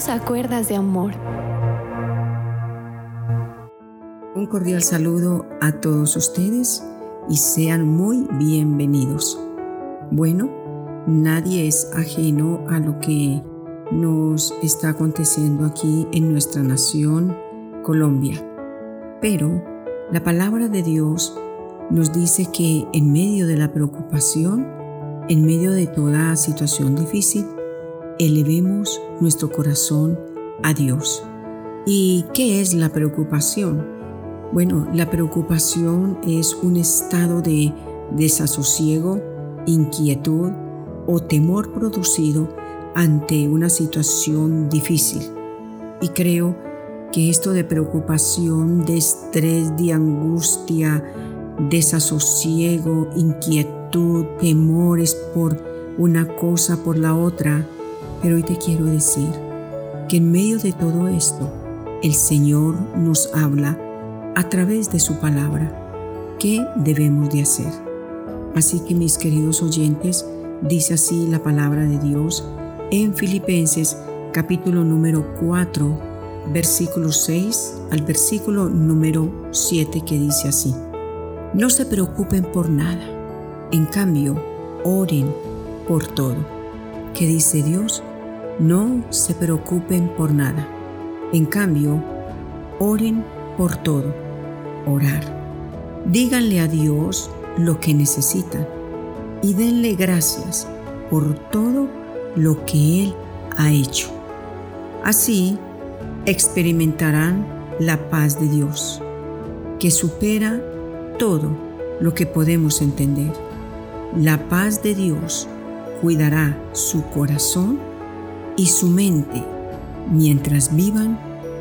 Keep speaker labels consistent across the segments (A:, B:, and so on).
A: Dios a cuerdas de amor.
B: Un cordial saludo a todos ustedes y sean muy bienvenidos. Bueno, nadie es ajeno a lo que nos está aconteciendo aquí en nuestra nación, Colombia. Pero la palabra de Dios nos dice que en medio de la preocupación, en medio de toda situación difícil, elevemos nuestro corazón a Dios. ¿Y qué es la preocupación? Bueno, la preocupación es un estado de desasosiego, inquietud o temor producido ante una situación difícil. Y creo que esto de preocupación, de estrés, de angustia, desasosiego, inquietud, temores por una cosa, por la otra, pero hoy te quiero decir que en medio de todo esto, el Señor nos habla a través de su palabra. ¿Qué debemos de hacer? Así que mis queridos oyentes, dice así la palabra de Dios en Filipenses capítulo número 4, versículo 6 al versículo número 7 que dice así. No se preocupen por nada, en cambio, oren por todo. ¿Qué dice Dios? No se preocupen por nada. En cambio, oren por todo. Orar. Díganle a Dios lo que necesitan y denle gracias por todo lo que Él ha hecho. Así experimentarán la paz de Dios, que supera todo lo que podemos entender. La paz de Dios cuidará su corazón y su mente mientras vivan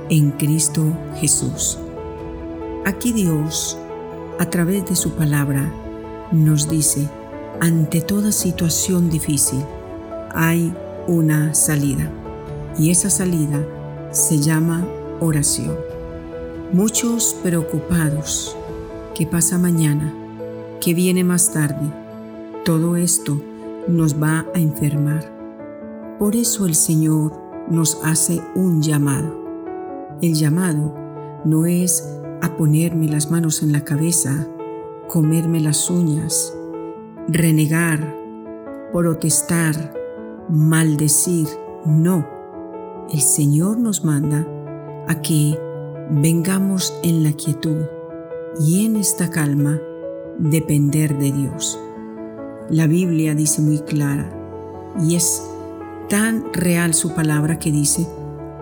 B: en Cristo Jesús. Aquí Dios, a través de su palabra, nos dice, ante toda situación difícil, hay una salida. Y esa salida se llama oración. Muchos preocupados, ¿qué pasa mañana? ¿Qué viene más tarde? Todo esto nos va a enfermar por eso el Señor nos hace un llamado. El llamado no es a ponerme las manos en la cabeza, comerme las uñas, renegar, protestar, maldecir. No, el Señor nos manda a que vengamos en la quietud y en esta calma depender de Dios. La Biblia dice muy clara y es tan real su palabra que dice,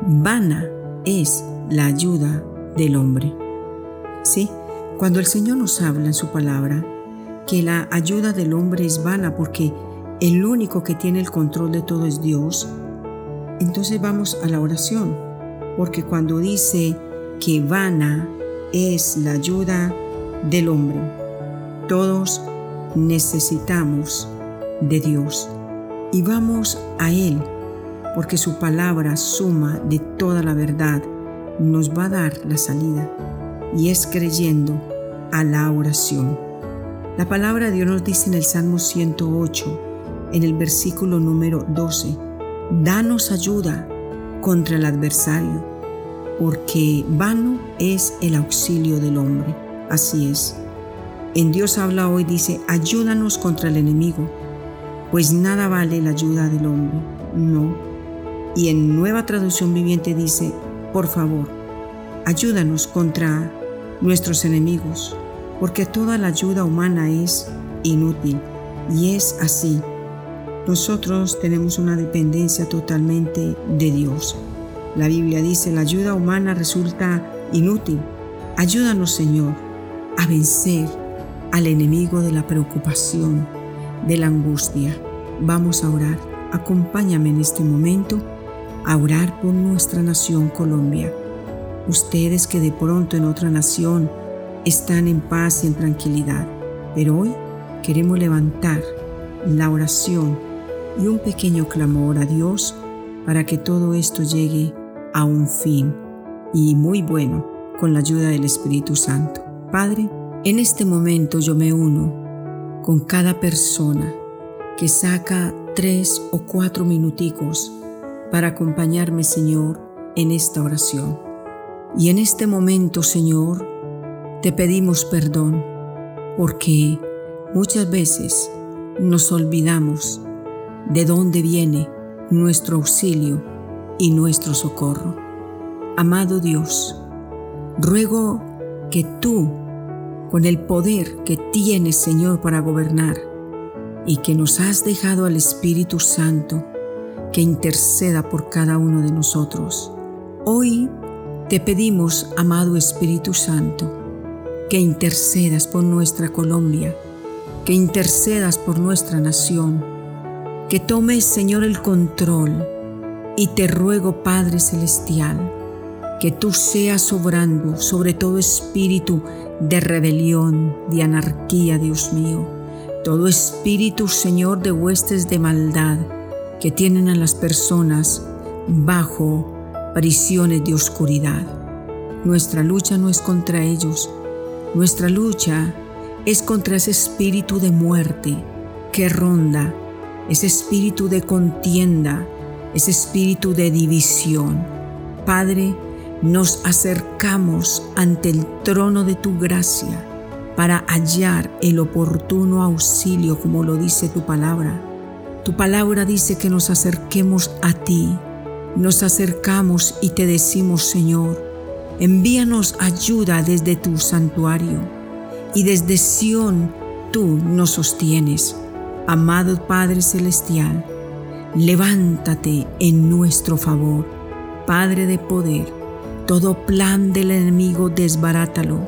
B: vana es la ayuda del hombre. Sí, cuando el Señor nos habla en su palabra, que la ayuda del hombre es vana porque el único que tiene el control de todo es Dios, entonces vamos a la oración, porque cuando dice que vana es la ayuda del hombre, todos necesitamos de Dios y vamos a Él, porque su palabra suma de toda la verdad nos va a dar la salida y es creyendo a la oración. La palabra de Dios nos dice en el Salmo 108, en el versículo número 12, Danos ayuda contra el adversario, porque vano es el auxilio del hombre. Así es. En Dios habla hoy, dice, ayúdanos contra el enemigo pues nada vale la ayuda del hombre, no. Y en nueva traducción viviente dice, por favor, ayúdanos contra nuestros enemigos, porque toda la ayuda humana es inútil. Y es así. Nosotros tenemos una dependencia totalmente de Dios. La Biblia dice, la ayuda humana resulta inútil. Ayúdanos, Señor, a vencer al enemigo de la preocupación, de la angustia. Vamos a orar. Acompáñame en este momento a orar por nuestra nación Colombia. Ustedes que de pronto en otra nación están en paz y en tranquilidad, pero hoy queremos levantar la oración y un pequeño clamor a Dios para que todo esto llegue a un fin y muy bueno con la ayuda del Espíritu Santo. Padre, en este momento yo me uno con cada persona que saca tres o cuatro minuticos para acompañarme, Señor, en esta oración. Y en este momento, Señor, te pedimos perdón porque muchas veces nos olvidamos de dónde viene nuestro auxilio y nuestro socorro. Amado Dios, ruego que tú, con el poder que tienes, Señor, para gobernar, y que nos has dejado al Espíritu Santo, que interceda por cada uno de nosotros. Hoy te pedimos, amado Espíritu Santo, que intercedas por nuestra Colombia, que intercedas por nuestra nación, que tomes, Señor, el control. Y te ruego, Padre Celestial, que tú seas obrando sobre todo espíritu de rebelión, de anarquía, Dios mío, todo espíritu, Señor, de huestes de maldad que tienen a las personas bajo prisiones de oscuridad. Nuestra lucha no es contra ellos, nuestra lucha es contra ese espíritu de muerte que ronda, ese espíritu de contienda, ese espíritu de división. Padre, nos acercamos ante el trono de tu gracia para hallar el oportuno auxilio como lo dice tu palabra. Tu palabra dice que nos acerquemos a ti. Nos acercamos y te decimos, Señor, envíanos ayuda desde tu santuario y desde Sión tú nos sostienes. Amado Padre Celestial, levántate en nuestro favor. Padre de poder, todo plan del enemigo desbarátalo.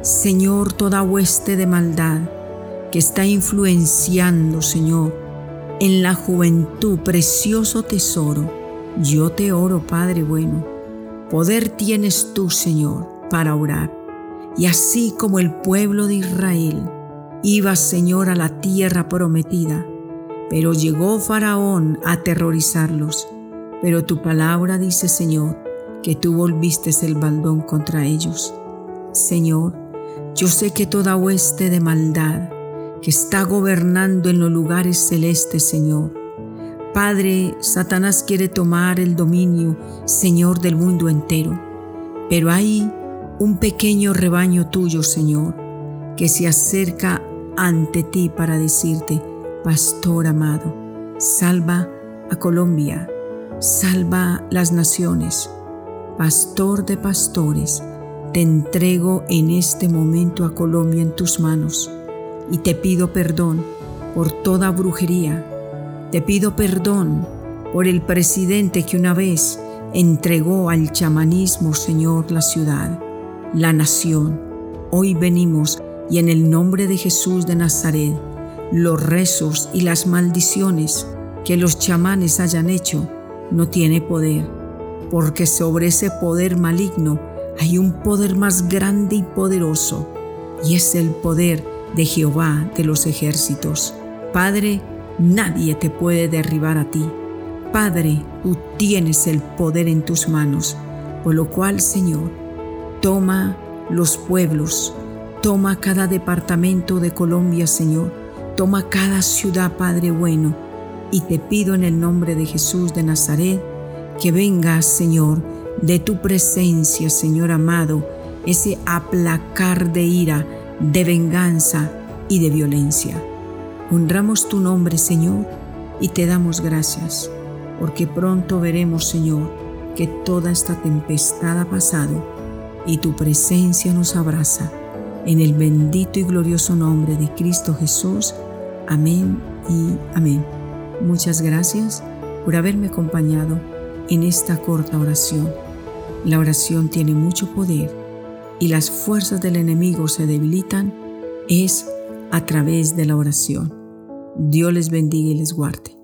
B: Señor, toda hueste de maldad que está influenciando, Señor, en la juventud, precioso tesoro, yo te oro, Padre bueno. Poder tienes tú, Señor, para orar. Y así como el pueblo de Israel iba, Señor, a la tierra prometida, pero llegó Faraón a aterrorizarlos. Pero tu palabra dice, Señor, que tú volviste el baldón contra ellos. Señor, yo sé que toda hueste de maldad que está gobernando en los lugares celestes, Señor. Padre, Satanás quiere tomar el dominio, Señor, del mundo entero. Pero hay un pequeño rebaño tuyo, Señor, que se acerca ante ti para decirte, Pastor amado, salva a Colombia, salva las naciones, pastor de pastores, te entrego en este momento a Colombia en tus manos y te pido perdón por toda brujería. Te pido perdón por el presidente que una vez entregó al chamanismo, Señor, la ciudad, la nación. Hoy venimos y en el nombre de Jesús de Nazaret, los rezos y las maldiciones que los chamanes hayan hecho no tiene poder porque sobre ese poder maligno hay un poder más grande y poderoso, y es el poder de Jehová de los ejércitos. Padre, nadie te puede derribar a ti. Padre, tú tienes el poder en tus manos, por lo cual, Señor, toma los pueblos, toma cada departamento de Colombia, Señor, toma cada ciudad, Padre bueno, y te pido en el nombre de Jesús de Nazaret, que venga, Señor, de tu presencia, Señor amado, ese aplacar de ira, de venganza y de violencia. Honramos tu nombre, Señor, y te damos gracias, porque pronto veremos, Señor, que toda esta tempestad ha pasado y tu presencia nos abraza. En el bendito y glorioso nombre de Cristo Jesús. Amén y amén. Muchas gracias por haberme acompañado en esta corta oración. La oración tiene mucho poder y las fuerzas del enemigo se debilitan es a través de la oración. Dios les bendiga y les guarde.